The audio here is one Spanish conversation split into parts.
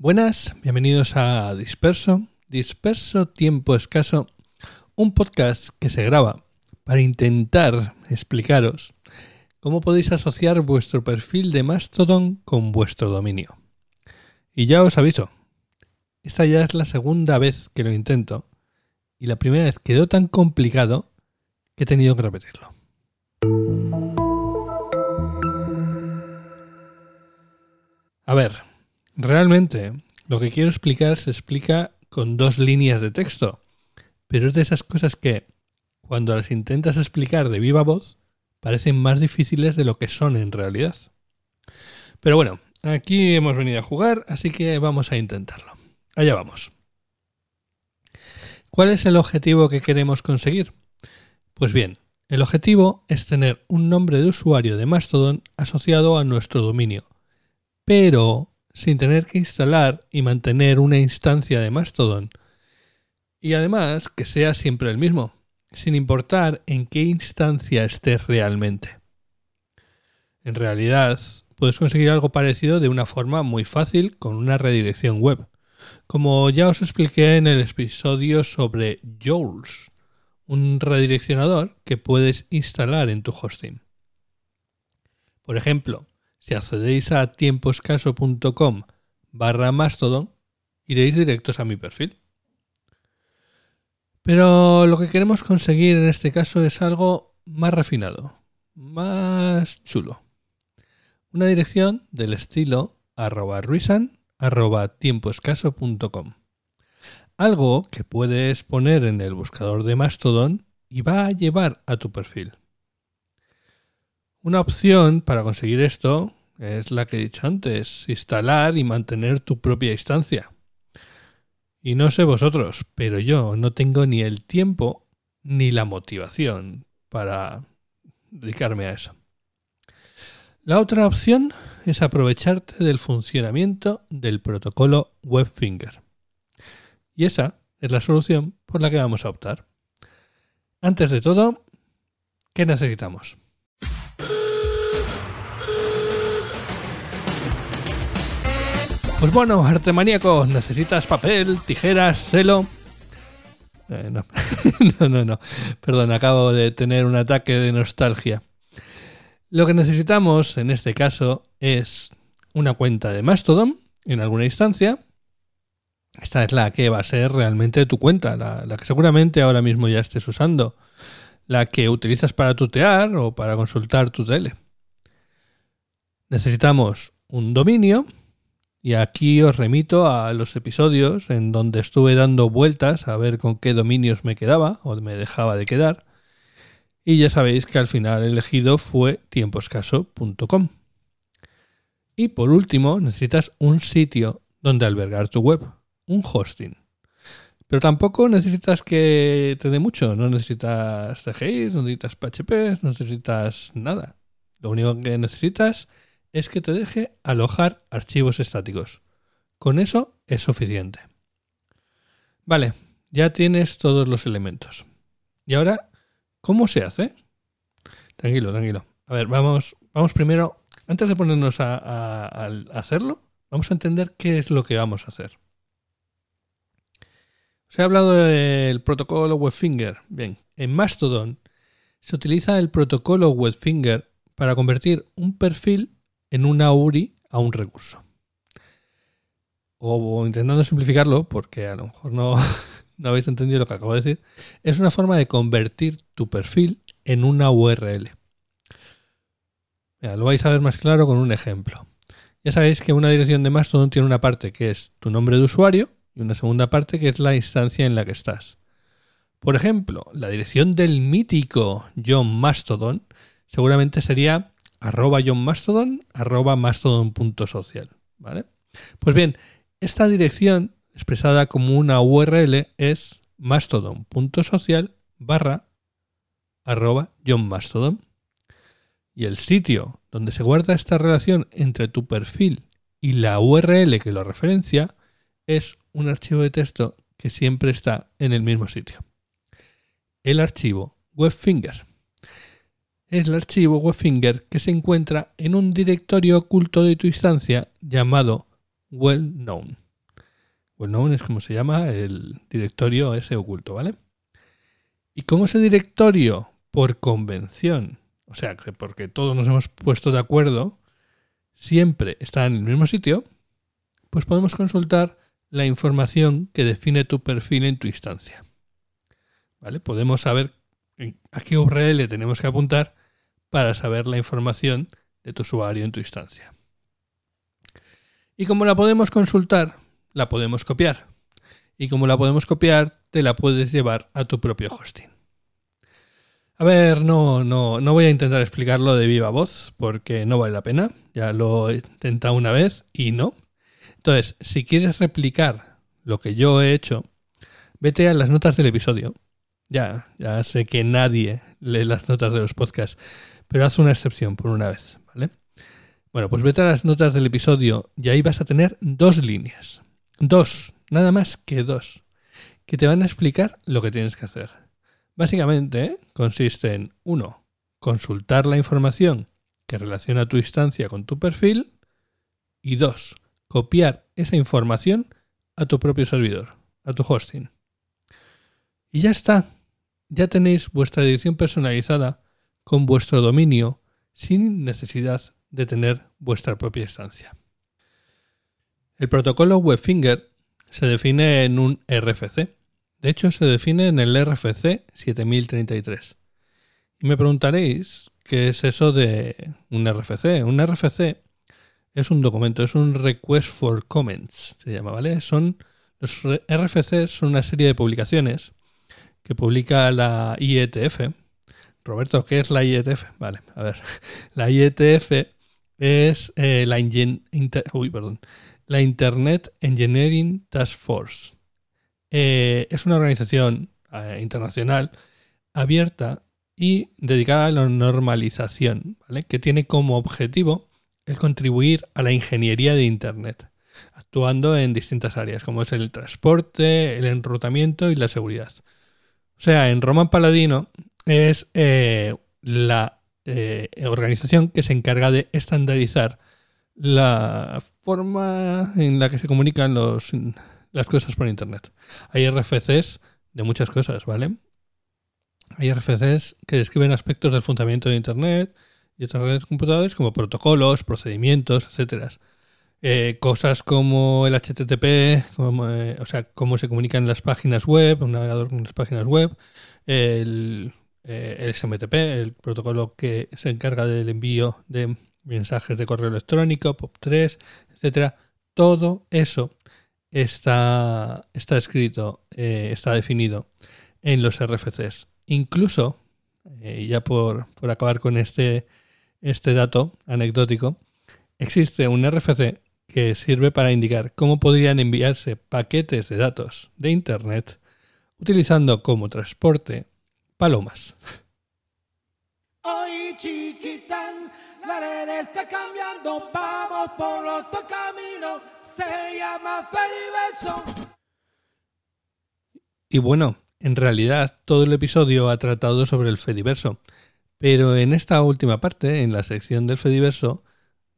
Buenas, bienvenidos a Disperso, Disperso Tiempo Escaso, un podcast que se graba para intentar explicaros cómo podéis asociar vuestro perfil de Mastodon con vuestro dominio. Y ya os aviso, esta ya es la segunda vez que lo intento y la primera vez quedó tan complicado que he tenido que repetirlo. A ver, realmente lo que quiero explicar se explica con dos líneas de texto, pero es de esas cosas que, cuando las intentas explicar de viva voz, parecen más difíciles de lo que son en realidad. Pero bueno, aquí hemos venido a jugar, así que vamos a intentarlo. Allá vamos. ¿Cuál es el objetivo que queremos conseguir? Pues bien, el objetivo es tener un nombre de usuario de Mastodon asociado a nuestro dominio, pero sin tener que instalar y mantener una instancia de Mastodon. Y además que sea siempre el mismo, sin importar en qué instancia estés realmente. En realidad, puedes conseguir algo parecido de una forma muy fácil con una redirección web, como ya os expliqué en el episodio sobre Joules, un redireccionador que puedes instalar en tu hosting. Por ejemplo, si accedéis a tiemposcaso.com barra mastodon, iréis directos a mi perfil. Pero lo que queremos conseguir en este caso es algo más refinado, más chulo. Una dirección del estilo arroba ruisan arroba tiempoescaso.com. Algo que puedes poner en el buscador de Mastodon y va a llevar a tu perfil. Una opción para conseguir esto es la que he dicho antes, instalar y mantener tu propia instancia. Y no sé vosotros, pero yo no tengo ni el tiempo ni la motivación para dedicarme a eso. La otra opción es aprovecharte del funcionamiento del protocolo Webfinger. Y esa es la solución por la que vamos a optar. Antes de todo, ¿qué necesitamos? Pues bueno, arte maníaco, necesitas papel, tijeras, celo. Eh, no. no, no. Perdón, acabo de tener un ataque de nostalgia. Lo que necesitamos en este caso es una cuenta de Mastodon en alguna instancia. Esta es la que va a ser realmente tu cuenta, la, la que seguramente ahora mismo ya estés usando, la que utilizas para tutear o para consultar tu tele. Necesitamos un dominio y aquí os remito a los episodios en donde estuve dando vueltas a ver con qué dominios me quedaba o me dejaba de quedar. Y ya sabéis que al final elegido fue tiemposcaso.com. Y por último, necesitas un sitio donde albergar tu web, un hosting. Pero tampoco necesitas que te dé mucho, no necesitas CGI, no necesitas PHP, no necesitas nada. Lo único que necesitas es que te deje alojar archivos estáticos. Con eso es suficiente. Vale, ya tienes todos los elementos. Y ahora, ¿cómo se hace? Tranquilo, tranquilo. A ver, vamos, vamos primero, antes de ponernos a, a hacerlo, vamos a entender qué es lo que vamos a hacer. Os he hablado del protocolo Webfinger. Bien, en Mastodon se utiliza el protocolo Webfinger para convertir un perfil en una URI a un recurso. O intentando simplificarlo, porque a lo mejor no, no habéis entendido lo que acabo de decir, es una forma de convertir tu perfil en una URL. lo vais a ver más claro con un ejemplo. Ya sabéis que una dirección de Mastodon tiene una parte que es tu nombre de usuario y una segunda parte que es la instancia en la que estás. Por ejemplo, la dirección del mítico John Mastodon seguramente sería arroba John Mastodon, arroba mastodon.social. ¿vale? Pues bien, esta dirección expresada como una URL es mastodon.social barra arroba John Mastodon. Y el sitio donde se guarda esta relación entre tu perfil y la URL que lo referencia es un archivo de texto que siempre está en el mismo sitio. El archivo Webfinger es el archivo Webfinger que se encuentra en un directorio oculto de tu instancia llamado well known. Well es como se llama el directorio ese oculto, ¿vale? Y como ese directorio, por convención, o sea, que porque todos nos hemos puesto de acuerdo, siempre está en el mismo sitio, pues podemos consultar la información que define tu perfil en tu instancia. ¿Vale? Podemos saber a qué URL tenemos que apuntar para saber la información de tu usuario en tu instancia. Y como la podemos consultar, la podemos copiar. Y como la podemos copiar, te la puedes llevar a tu propio hosting. A ver, no, no, no voy a intentar explicarlo de viva voz porque no vale la pena. Ya lo he intentado una vez y no. Entonces, si quieres replicar lo que yo he hecho, vete a las notas del episodio. Ya, ya sé que nadie lee las notas de los podcasts, pero haz una excepción por una vez, ¿vale? Bueno, pues vete a las notas del episodio y ahí vas a tener dos líneas. Dos, nada más que dos, que te van a explicar lo que tienes que hacer. Básicamente consiste en, uno, consultar la información que relaciona tu instancia con tu perfil y dos, copiar esa información a tu propio servidor, a tu hosting. Y ya está, ya tenéis vuestra edición personalizada con vuestro dominio sin necesidad de tener vuestra propia instancia. El protocolo Webfinger se define en un RFC. De hecho, se define en el RFC 7033. Y me preguntaréis qué es eso de un RFC. Un RFC es un documento, es un Request for Comments, se llama, ¿vale? Son los RFC son una serie de publicaciones que publica la IETF. Roberto, ¿qué es la IETF? Vale, a ver. La IETF es eh, la, Internet Engineering Task Force. Eh, es una organización eh, internacional abierta y dedicada a la normalización, que tiene como objetivo el contribuir a la ingeniería de Internet, actuando en distintas áreas, como es el transporte, el enrutamiento y la seguridad. O sea, en Roman Paladino es eh, la organización que se encarga de estandarizar la forma en la que se comunican las cosas por Internet. Hay RFCs de muchas cosas, ¿vale? Hay RFCs que describen aspectos del funcionamiento de Internet y otras redes de computadores como protocolos, procedimientos, etcétera. Eh, cosas como el HTTP, eh, o sea, cómo se comunican las páginas web, un navegador con las páginas web, el, eh, el SMTP, el protocolo que se encarga del envío de mensajes de correo electrónico, POP3, etcétera. Todo eso está, está escrito, eh, está definido en los RFCs. Incluso, eh, ya por, por, acabar con este, este dato anecdótico, existe un RFC que sirve para indicar cómo podrían enviarse paquetes de datos de Internet utilizando como transporte palomas. La está cambiando, vamos por otro camino, se llama Fediverso. Y bueno, en realidad todo el episodio ha tratado sobre el Fediverso, pero en esta última parte, en la sección del Fediverso,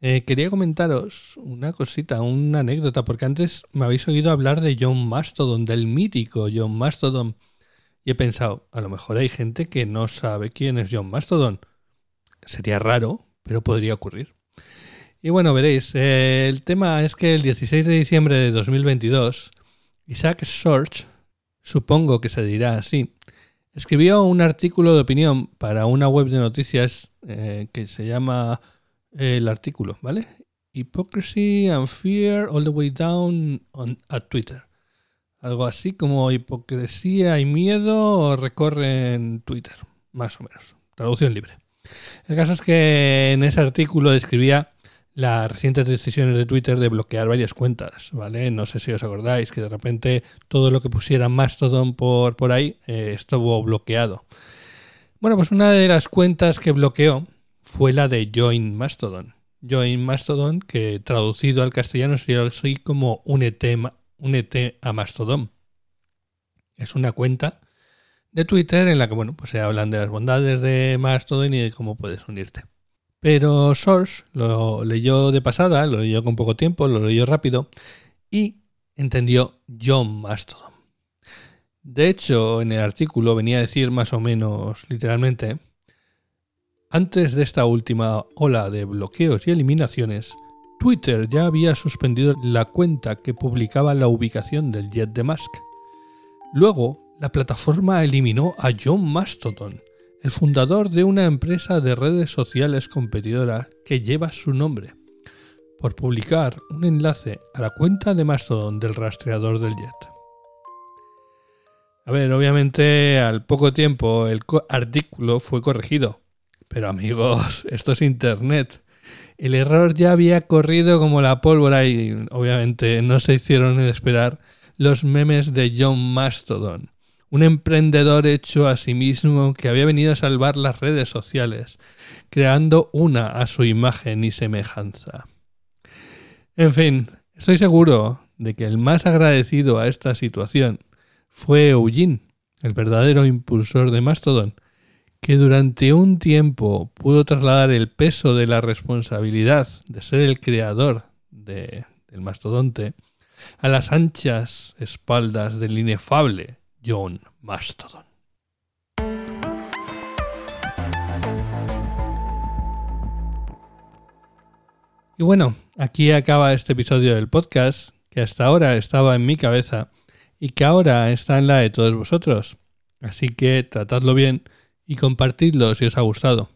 eh, quería comentaros una cosita, una anécdota, porque antes me habéis oído hablar de John Mastodon, del mítico John Mastodon, y he pensado, a lo mejor hay gente que no sabe quién es John Mastodon. Sería raro, pero podría ocurrir. Y bueno, veréis, eh, el tema es que el 16 de diciembre de 2022, Isaac Sorge, supongo que se dirá así, escribió un artículo de opinión para una web de noticias eh, que se llama el artículo, ¿vale? Hypocrisy and Fear All the Way Down on, at Twitter. Algo así como hipocresía y miedo recorren Twitter, más o menos. Traducción libre. El caso es que en ese artículo describía las recientes decisiones de Twitter de bloquear varias cuentas, ¿vale? No sé si os acordáis que de repente todo lo que pusiera Mastodon por, por ahí eh, estuvo bloqueado. Bueno, pues una de las cuentas que bloqueó fue la de Join Mastodon. Join Mastodon, que traducido al castellano sería así como únete, únete a Mastodon. Es una cuenta de Twitter en la que bueno, pues se hablan de las bondades de Mastodon y de cómo puedes unirte. Pero Source lo leyó de pasada, lo leyó con poco tiempo, lo leyó rápido y entendió John Mastodon. De hecho, en el artículo venía a decir más o menos literalmente, antes de esta última ola de bloqueos y eliminaciones, Twitter ya había suspendido la cuenta que publicaba la ubicación del jet de Musk. Luego, la plataforma eliminó a John Mastodon, el fundador de una empresa de redes sociales competidora que lleva su nombre, por publicar un enlace a la cuenta de Mastodon del rastreador del jet. A ver, obviamente al poco tiempo el artículo fue corregido, pero amigos, esto es Internet. El error ya había corrido como la pólvora y obviamente no se hicieron esperar los memes de John Mastodon un emprendedor hecho a sí mismo que había venido a salvar las redes sociales, creando una a su imagen y semejanza. En fin, estoy seguro de que el más agradecido a esta situación fue Eugene, el verdadero impulsor de Mastodon, que durante un tiempo pudo trasladar el peso de la responsabilidad de ser el creador del mastodonte a las anchas espaldas del inefable John Mastodon. Y bueno, aquí acaba este episodio del podcast que hasta ahora estaba en mi cabeza y que ahora está en la de todos vosotros. Así que tratadlo bien y compartidlo si os ha gustado.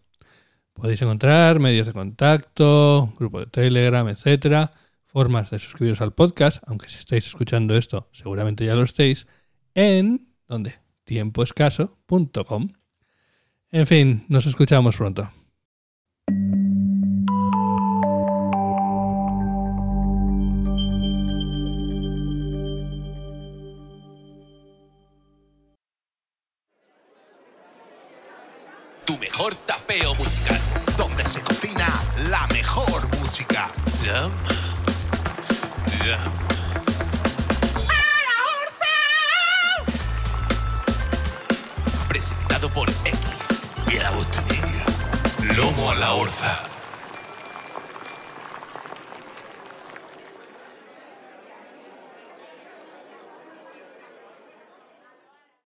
Podéis encontrar medios de contacto, grupo de Telegram, etcétera, formas de suscribiros al podcast, aunque si estáis escuchando esto seguramente ya lo estéis, en ¿dónde? tiempoescaso.com. En fin, nos escuchamos pronto. Yeah. Yeah. presentado por X. Y la botanilla. Lomo a la orza.